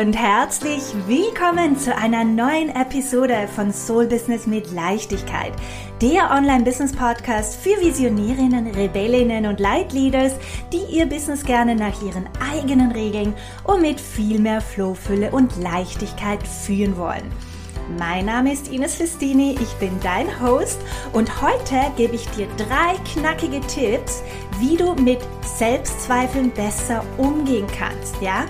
und herzlich willkommen zu einer neuen Episode von Soul Business mit Leichtigkeit, der Online-Business-Podcast für Visionärinnen, Rebellinnen und Leitleaders, die ihr Business gerne nach ihren eigenen Regeln und mit viel mehr Flow, Fülle und Leichtigkeit führen wollen. Mein Name ist Ines Festini, ich bin dein Host und heute gebe ich dir drei knackige Tipps, wie du mit Selbstzweifeln besser umgehen kannst, ja?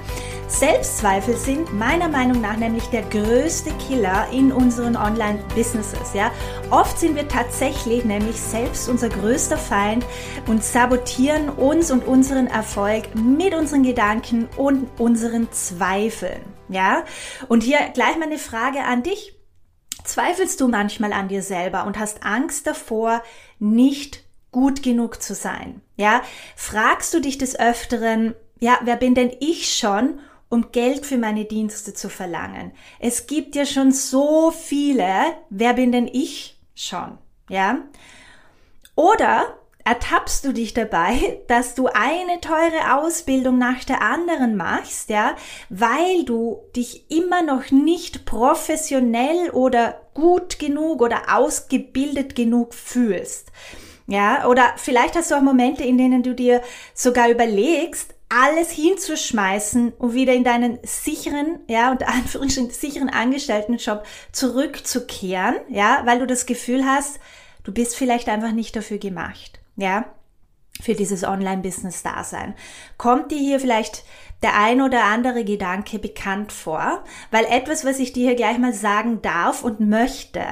Selbstzweifel sind meiner Meinung nach nämlich der größte Killer in unseren Online-Businesses. Ja? Oft sind wir tatsächlich nämlich selbst unser größter Feind und sabotieren uns und unseren Erfolg mit unseren Gedanken und unseren Zweifeln. Ja? Und hier gleich mal eine Frage an dich. Zweifelst du manchmal an dir selber und hast Angst davor, nicht gut genug zu sein? Ja? Fragst du dich des Öfteren, ja, wer bin denn ich schon, um Geld für meine Dienste zu verlangen. Es gibt ja schon so viele. Wer bin denn ich schon? Ja? Oder ertappst du dich dabei, dass du eine teure Ausbildung nach der anderen machst, ja, weil du dich immer noch nicht professionell oder gut genug oder ausgebildet genug fühlst. Ja, oder vielleicht hast du auch Momente, in denen du dir sogar überlegst, alles hinzuschmeißen und wieder in deinen sicheren, ja, und Anführungsstrichen sicheren Angestelltenjob zurückzukehren, ja, weil du das Gefühl hast, du bist vielleicht einfach nicht dafür gemacht, ja, für dieses Online-Business-Dasein. Kommt dir hier vielleicht der ein oder andere Gedanke bekannt vor, weil etwas, was ich dir hier gleich mal sagen darf und möchte,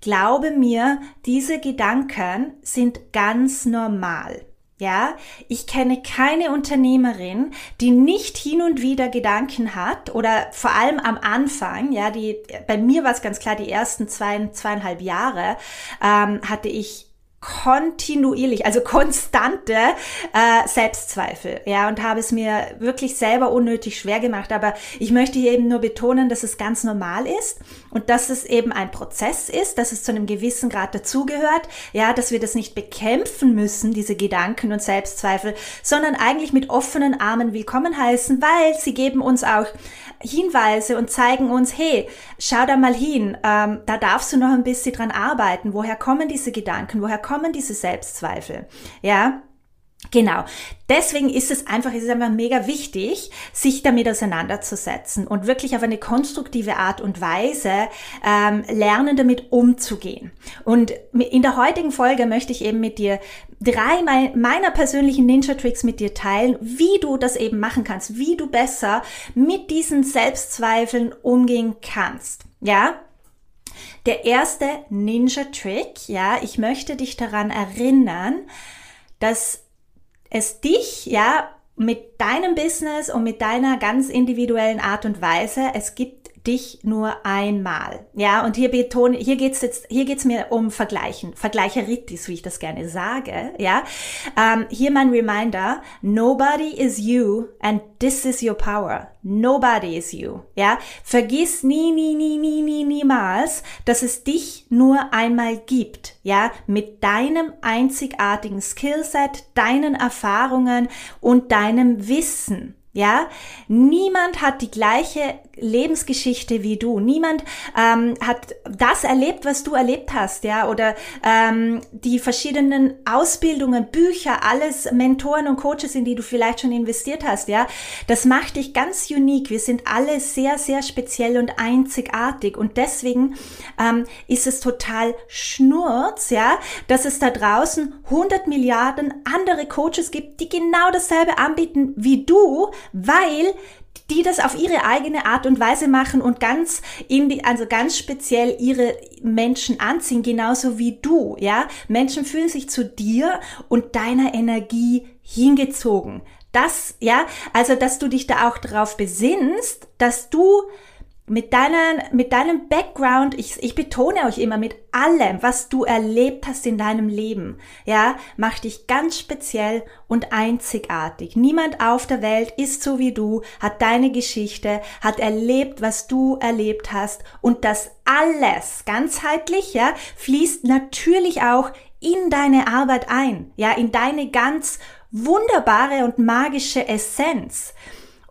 glaube mir, diese Gedanken sind ganz normal. Ja, ich kenne keine Unternehmerin, die nicht hin und wieder Gedanken hat oder vor allem am Anfang, ja, die, bei mir war es ganz klar, die ersten zwei, zweieinhalb Jahre ähm, hatte ich kontinuierlich, also konstante äh, Selbstzweifel, ja, und habe es mir wirklich selber unnötig schwer gemacht. Aber ich möchte hier eben nur betonen, dass es ganz normal ist und dass es eben ein Prozess ist, dass es zu einem gewissen Grad dazugehört, ja, dass wir das nicht bekämpfen müssen, diese Gedanken und Selbstzweifel, sondern eigentlich mit offenen Armen willkommen heißen, weil sie geben uns auch Hinweise und zeigen uns, hey, schau da mal hin, ähm, da darfst du noch ein bisschen dran arbeiten. Woher kommen diese Gedanken? Woher kommen diese Selbstzweifel? Ja, Genau. Deswegen ist es einfach, es ist einfach mega wichtig, sich damit auseinanderzusetzen und wirklich auf eine konstruktive Art und Weise ähm, lernen, damit umzugehen. Und in der heutigen Folge möchte ich eben mit dir drei meiner persönlichen Ninja-Tricks mit dir teilen, wie du das eben machen kannst, wie du besser mit diesen Selbstzweifeln umgehen kannst. Ja? Der erste Ninja-Trick, ja, ich möchte dich daran erinnern, dass es dich, ja, mit deinem Business und mit deiner ganz individuellen Art und Weise, es gibt dich nur einmal. Ja, und hier betone, hier geht's jetzt, hier geht's mir um Vergleichen, Vergleicheritis, wie ich das gerne sage. Ja, ähm, hier mein Reminder: Nobody is you and this is your power. Nobody is you. Ja, vergiss nie, nie, nie, nie, nie, niemals, dass es dich nur einmal gibt. Ja, mit deinem einzigartigen Skillset, deinen Erfahrungen und deinem Wissen. Ja, niemand hat die gleiche Lebensgeschichte wie du. Niemand ähm, hat das erlebt, was du erlebt hast, ja, oder ähm, die verschiedenen Ausbildungen, Bücher, alles Mentoren und Coaches, in die du vielleicht schon investiert hast, ja. Das macht dich ganz unique. Wir sind alle sehr, sehr speziell und einzigartig und deswegen ähm, ist es total schnurz, ja, dass es da draußen 100 Milliarden andere Coaches gibt, die genau dasselbe anbieten wie du, weil die das auf ihre eigene Art und Weise machen und ganz in die, also ganz speziell ihre Menschen anziehen, genauso wie du, ja. Menschen fühlen sich zu dir und deiner Energie hingezogen. Das, ja, also, dass du dich da auch darauf besinnst, dass du mit, deinen, mit deinem Background, ich, ich betone euch immer, mit allem, was du erlebt hast in deinem Leben, ja, macht dich ganz speziell und einzigartig. Niemand auf der Welt ist so wie du, hat deine Geschichte, hat erlebt, was du erlebt hast und das alles ganzheitlich, ja, fließt natürlich auch in deine Arbeit ein, ja, in deine ganz wunderbare und magische Essenz.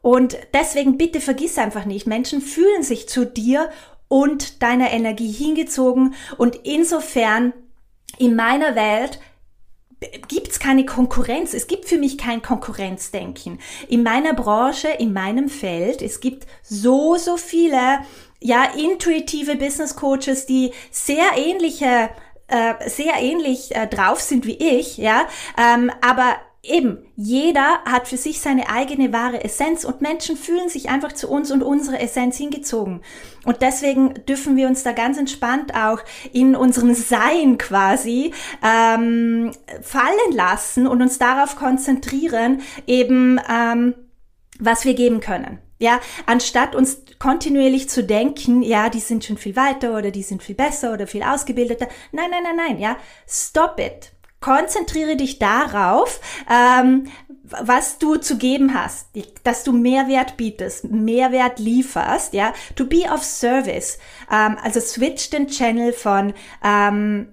Und deswegen bitte vergiss einfach nicht, Menschen fühlen sich zu dir und deiner Energie hingezogen und insofern in meiner Welt gibt es keine Konkurrenz. Es gibt für mich kein Konkurrenzdenken. In meiner Branche, in meinem Feld, es gibt so, so viele, ja, intuitive Business Coaches, die sehr ähnliche äh, sehr ähnlich äh, drauf sind wie ich, ja, ähm, aber eben, jeder hat für sich seine eigene wahre Essenz und Menschen fühlen sich einfach zu uns und unsere Essenz hingezogen. Und deswegen dürfen wir uns da ganz entspannt auch in unserem Sein quasi ähm, fallen lassen und uns darauf konzentrieren, eben ähm, was wir geben können. Ja, anstatt uns kontinuierlich zu denken, ja, die sind schon viel weiter oder die sind viel besser oder viel ausgebildeter. Nein, nein, nein, nein, ja, stop it konzentriere dich darauf, ähm, was du zu geben hast, dass du Mehrwert bietest, Mehrwert lieferst, ja, to be of service. Ähm, also switch den Channel von ähm,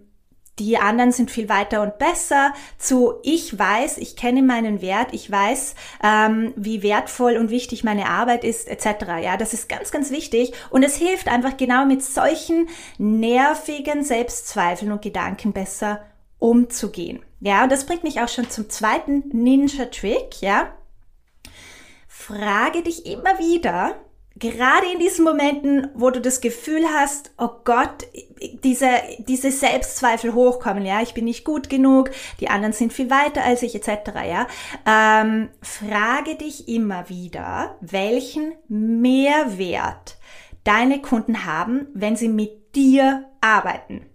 die anderen sind viel weiter und besser zu ich weiß, ich kenne meinen Wert, ich weiß, ähm, wie wertvoll und wichtig meine Arbeit ist, etc. Ja, das ist ganz, ganz wichtig und es hilft einfach genau mit solchen nervigen Selbstzweifeln und Gedanken besser umzugehen. Ja, und das bringt mich auch schon zum zweiten Ninja-Trick, ja. Frage dich immer wieder, gerade in diesen Momenten, wo du das Gefühl hast, oh Gott, diese, diese Selbstzweifel hochkommen, ja, ich bin nicht gut genug, die anderen sind viel weiter als ich, etc., ja, ähm, frage dich immer wieder, welchen Mehrwert deine Kunden haben, wenn sie mit dir arbeiten.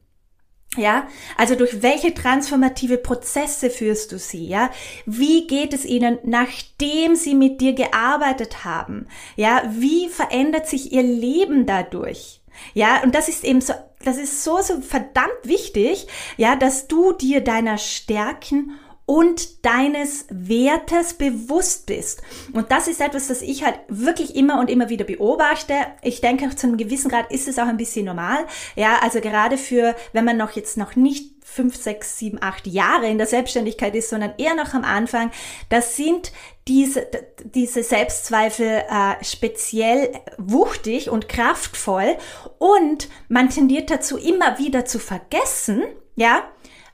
Ja, also durch welche transformative Prozesse führst du sie? Ja, wie geht es ihnen, nachdem sie mit dir gearbeitet haben? Ja, wie verändert sich ihr Leben dadurch? Ja, und das ist eben so, das ist so, so verdammt wichtig, ja, dass du dir deiner Stärken und deines Wertes bewusst bist. Und das ist etwas, das ich halt wirklich immer und immer wieder beobachte. Ich denke, zu einem gewissen Grad ist es auch ein bisschen normal. Ja, also gerade für, wenn man noch jetzt noch nicht fünf, sechs, sieben, acht Jahre in der Selbstständigkeit ist, sondern eher noch am Anfang, das sind diese, diese Selbstzweifel äh, speziell wuchtig und kraftvoll und man tendiert dazu immer wieder zu vergessen, ja,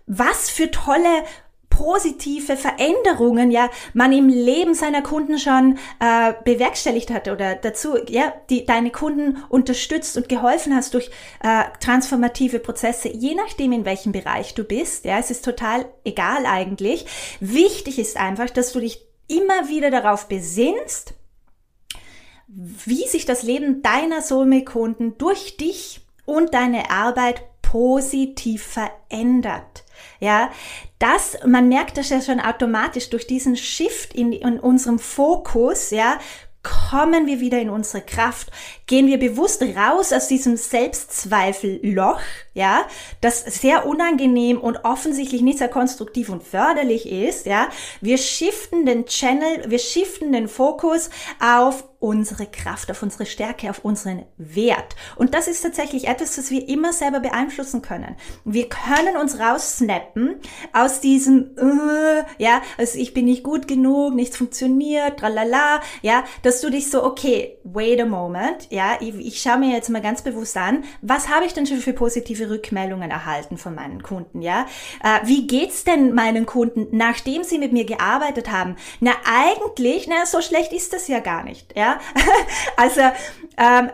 was für tolle positive Veränderungen ja man im Leben seiner Kunden schon äh, bewerkstelligt hat oder dazu ja die deine Kunden unterstützt und geholfen hast durch äh, transformative Prozesse je nachdem in welchem Bereich du bist ja es ist total egal eigentlich wichtig ist einfach dass du dich immer wieder darauf besinnst wie sich das Leben deiner Soulmate-Kunden durch dich und deine Arbeit positiv verändert. Ja, das, man merkt das ja schon automatisch durch diesen Shift in, in unserem Fokus, ja, kommen wir wieder in unsere Kraft, gehen wir bewusst raus aus diesem Selbstzweifelloch, ja, das sehr unangenehm und offensichtlich nicht sehr konstruktiv und förderlich ist, ja. Wir shiften den Channel, wir shiften den Fokus auf unsere Kraft, auf unsere Stärke, auf unseren Wert. Und das ist tatsächlich etwas, was wir immer selber beeinflussen können. Wir können uns raussnappen aus diesem, äh, ja, also ich bin nicht gut genug, nichts funktioniert, tralala, ja, dass du dich so, okay, wait a moment, ja, ich, ich schaue mir jetzt mal ganz bewusst an, was habe ich denn schon für positive Rückmeldungen erhalten von meinen Kunden, ja? Äh, wie geht's denn meinen Kunden, nachdem sie mit mir gearbeitet haben? Na, eigentlich, na, so schlecht ist das ja gar nicht, ja? also, ähm,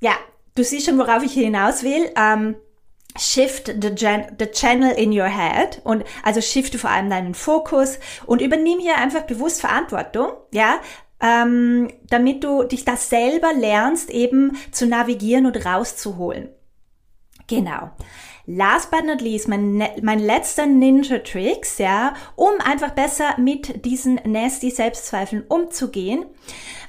ja, du siehst schon, worauf ich hinaus will. Ähm, shift the, the channel in your head und also shifte vor allem deinen Fokus und übernimm hier einfach bewusst Verantwortung, ja, ähm, damit du dich das selber lernst, eben zu navigieren und rauszuholen. Genau. Last but not least, mein, ne-, mein letzter Ninja-Tricks, ja, um einfach besser mit diesen nasty Selbstzweifeln umzugehen,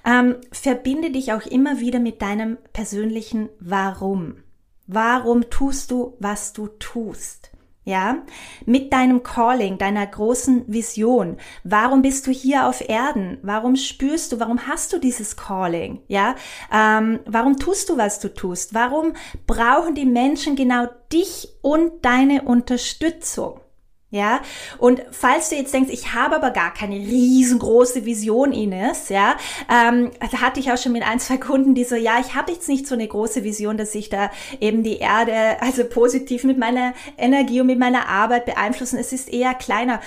ähm, verbinde dich auch immer wieder mit deinem persönlichen Warum. Warum tust du, was du tust? Ja, mit deinem Calling, deiner großen Vision. Warum bist du hier auf Erden? Warum spürst du, warum hast du dieses Calling? Ja, ähm, warum tust du, was du tust? Warum brauchen die Menschen genau dich und deine Unterstützung? Ja, und falls du jetzt denkst, ich habe aber gar keine riesengroße Vision, Ines, ja, ähm, da hatte ich auch schon mit ein, zwei Kunden, die so, ja, ich habe jetzt nicht so eine große Vision, dass ich da eben die Erde also positiv mit meiner Energie und mit meiner Arbeit beeinflussen. Es ist eher kleiner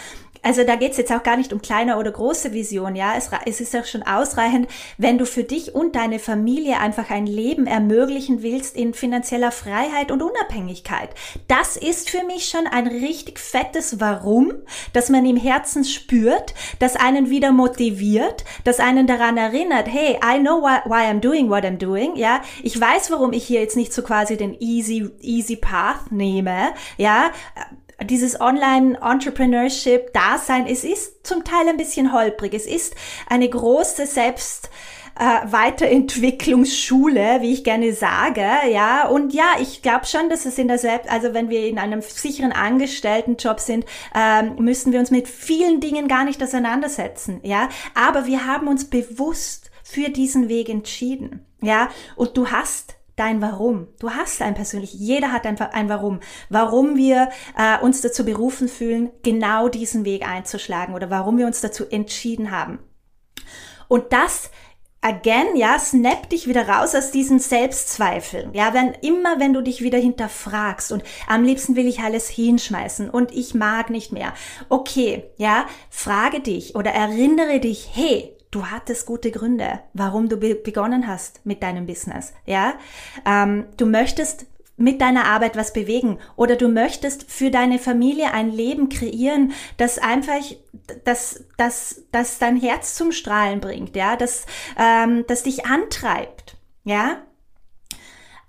also da geht's jetzt auch gar nicht um kleine oder große Vision, ja. Es, es ist auch schon ausreichend, wenn du für dich und deine Familie einfach ein Leben ermöglichen willst in finanzieller Freiheit und Unabhängigkeit. Das ist für mich schon ein richtig fettes Warum, dass man im Herzen spürt, das einen wieder motiviert, das einen daran erinnert, hey, I know why, why I'm doing what I'm doing, ja. Ich weiß, warum ich hier jetzt nicht so quasi den easy, easy path nehme, ja dieses Online-Entrepreneurship-Dasein, es ist zum Teil ein bisschen holprig. Es ist eine große Selbst- äh, Weiterentwicklungsschule, wie ich gerne sage, ja. Und ja, ich glaube schon, dass es in der Selbst, also wenn wir in einem sicheren Angestelltenjob sind, ähm, müssen wir uns mit vielen Dingen gar nicht auseinandersetzen, ja. Aber wir haben uns bewusst für diesen Weg entschieden, ja. Und du hast dein Warum. Du hast ein persönlich, jeder hat ein, ein Warum. Warum wir äh, uns dazu berufen fühlen, genau diesen Weg einzuschlagen oder warum wir uns dazu entschieden haben. Und das again, ja, snap dich wieder raus aus diesen Selbstzweifeln. Ja, wenn immer, wenn du dich wieder hinterfragst und am liebsten will ich alles hinschmeißen und ich mag nicht mehr. Okay, ja, frage dich oder erinnere dich, hey, du hattest gute Gründe, warum du be begonnen hast mit deinem Business. Ja, ähm, du möchtest mit deiner Arbeit was bewegen oder du möchtest für deine Familie ein Leben kreieren, das einfach, das, das, das dein Herz zum Strahlen bringt, ja, das, ähm, das dich antreibt, ja.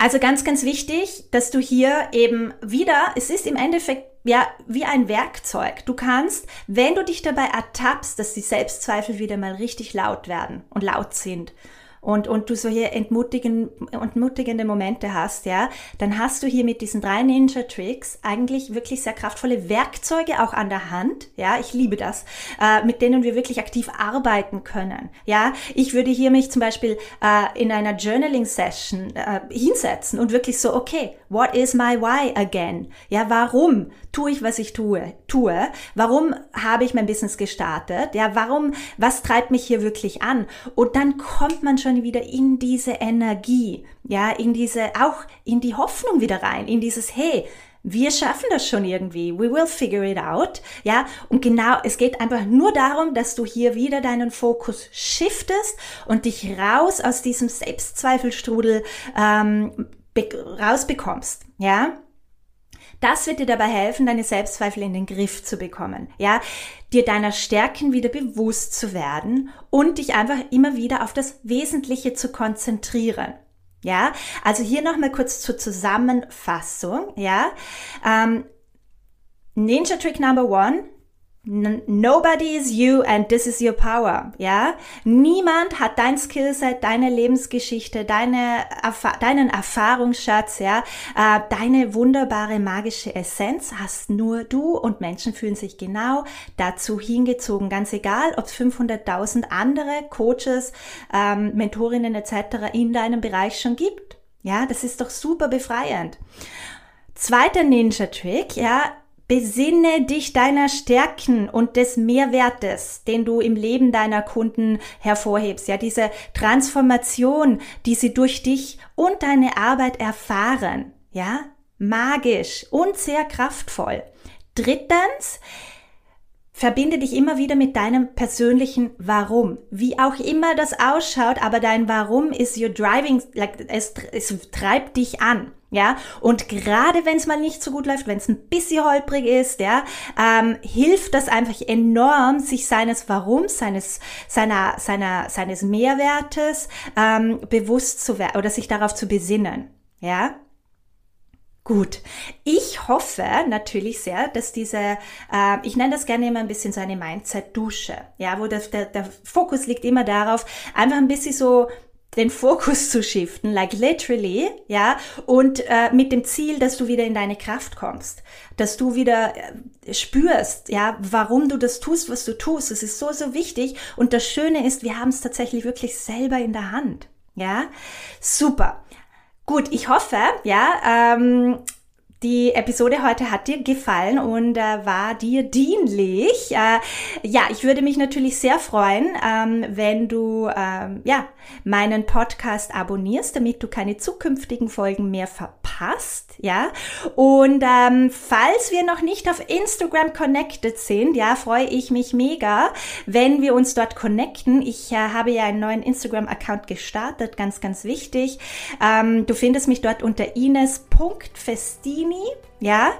Also ganz, ganz wichtig, dass du hier eben wieder, es ist im Endeffekt ja, wie ein Werkzeug. Du kannst, wenn du dich dabei ertappst, dass die Selbstzweifel wieder mal richtig laut werden und laut sind, und, und du solche entmutigen, entmutigende Momente hast, ja, dann hast du hier mit diesen drei Ninja Tricks eigentlich wirklich sehr kraftvolle Werkzeuge auch an der Hand. Ja, ich liebe das, äh, mit denen wir wirklich aktiv arbeiten können. Ja, ich würde hier mich zum Beispiel äh, in einer Journaling Session äh, hinsetzen und wirklich so, okay, what is my why again? Ja, warum tue ich, was ich tue? Tue? Warum habe ich mein Business gestartet? Ja, warum, was treibt mich hier wirklich an? Und dann kommt man schon schon wieder in diese Energie, ja, in diese, auch in die Hoffnung wieder rein, in dieses, hey, wir schaffen das schon irgendwie. We will figure it out. Ja, und genau, es geht einfach nur darum, dass du hier wieder deinen Fokus shiftest und dich raus aus diesem Selbstzweifelstrudel ähm, rausbekommst. Ja, das wird dir dabei helfen, deine Selbstzweifel in den Griff zu bekommen. Ja, dir deiner Stärken wieder bewusst zu werden und dich einfach immer wieder auf das Wesentliche zu konzentrieren. Ja, also hier nochmal kurz zur Zusammenfassung. Ja, ähm, Ninja Trick Number One Nobody is you and this is your power. Ja, niemand hat dein Skillset, deine Lebensgeschichte, deine deinen Erfahrungsschatz, ja, äh, deine wunderbare magische Essenz hast nur du und Menschen fühlen sich genau dazu hingezogen. Ganz egal, ob es 500.000 andere Coaches, ähm, Mentorinnen etc. in deinem Bereich schon gibt. Ja, das ist doch super befreiend. Zweiter Ninja Trick, ja, Besinne dich deiner Stärken und des Mehrwertes, den du im Leben deiner Kunden hervorhebst. Ja, diese Transformation, die sie durch dich und deine Arbeit erfahren. Ja, magisch und sehr kraftvoll. Drittens, Verbinde dich immer wieder mit deinem persönlichen Warum. Wie auch immer das ausschaut, aber dein Warum ist your driving, like, es, es treibt dich an. Ja, und gerade wenn es mal nicht so gut läuft, wenn es ein bisschen holprig ist, ja, ähm, hilft das einfach enorm, sich seines Warums, seines, seiner, seiner, seines Mehrwertes ähm, bewusst zu werden oder sich darauf zu besinnen. Ja, Gut, ich hoffe natürlich sehr, dass diese, äh, ich nenne das gerne immer ein bisschen so eine Mindset-Dusche, ja, wo der, der, der Fokus liegt immer darauf, einfach ein bisschen so den Fokus zu shiften, like literally, ja, und äh, mit dem Ziel, dass du wieder in deine Kraft kommst, dass du wieder äh, spürst, ja, warum du das tust, was du tust. Es ist so, so wichtig. Und das Schöne ist, wir haben es tatsächlich wirklich selber in der Hand, ja. Super. Gut, ich hoffe, ja, ähm, die Episode heute hat dir gefallen und äh, war dir dienlich. Äh, ja, ich würde mich natürlich sehr freuen, ähm, wenn du ähm, ja meinen Podcast abonnierst, damit du keine zukünftigen Folgen mehr verpasst. Ja, und ähm, falls wir noch nicht auf Instagram connected sind, ja, freue ich mich mega, wenn wir uns dort connecten. Ich äh, habe ja einen neuen Instagram-Account gestartet, ganz, ganz wichtig. Ähm, du findest mich dort unter ines.festini me? Ja,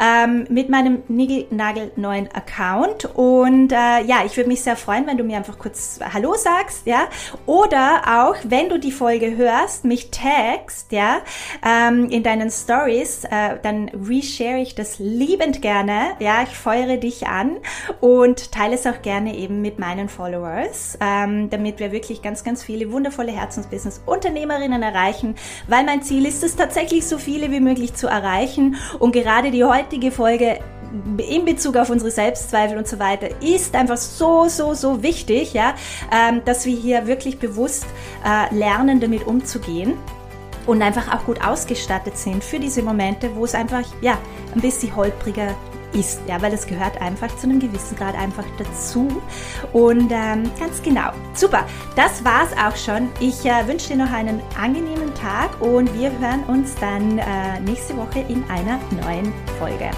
ähm, mit meinem Nigel neuen Account. Und äh, ja, ich würde mich sehr freuen, wenn du mir einfach kurz Hallo sagst, ja. Oder auch, wenn du die Folge hörst, mich tagst, ja, ähm, in deinen Stories, äh, dann reshare ich das liebend gerne, ja. Ich feuere dich an und teile es auch gerne eben mit meinen Followers, ähm, damit wir wirklich ganz, ganz viele wundervolle Herzensbusiness-Unternehmerinnen erreichen, weil mein Ziel ist es tatsächlich so viele wie möglich zu erreichen und gerade die heutige Folge in Bezug auf unsere Selbstzweifel und so weiter ist einfach so, so, so wichtig, ja, ähm, dass wir hier wirklich bewusst äh, lernen, damit umzugehen und einfach auch gut ausgestattet sind für diese Momente, wo es einfach, ja, ein bisschen holpriger ist, ja, weil es gehört einfach zu einem gewissen Grad einfach dazu. Und ähm, ganz genau. Super, das war's auch schon. Ich äh, wünsche dir noch einen angenehmen Tag und wir hören uns dann äh, nächste Woche in einer neuen Folge.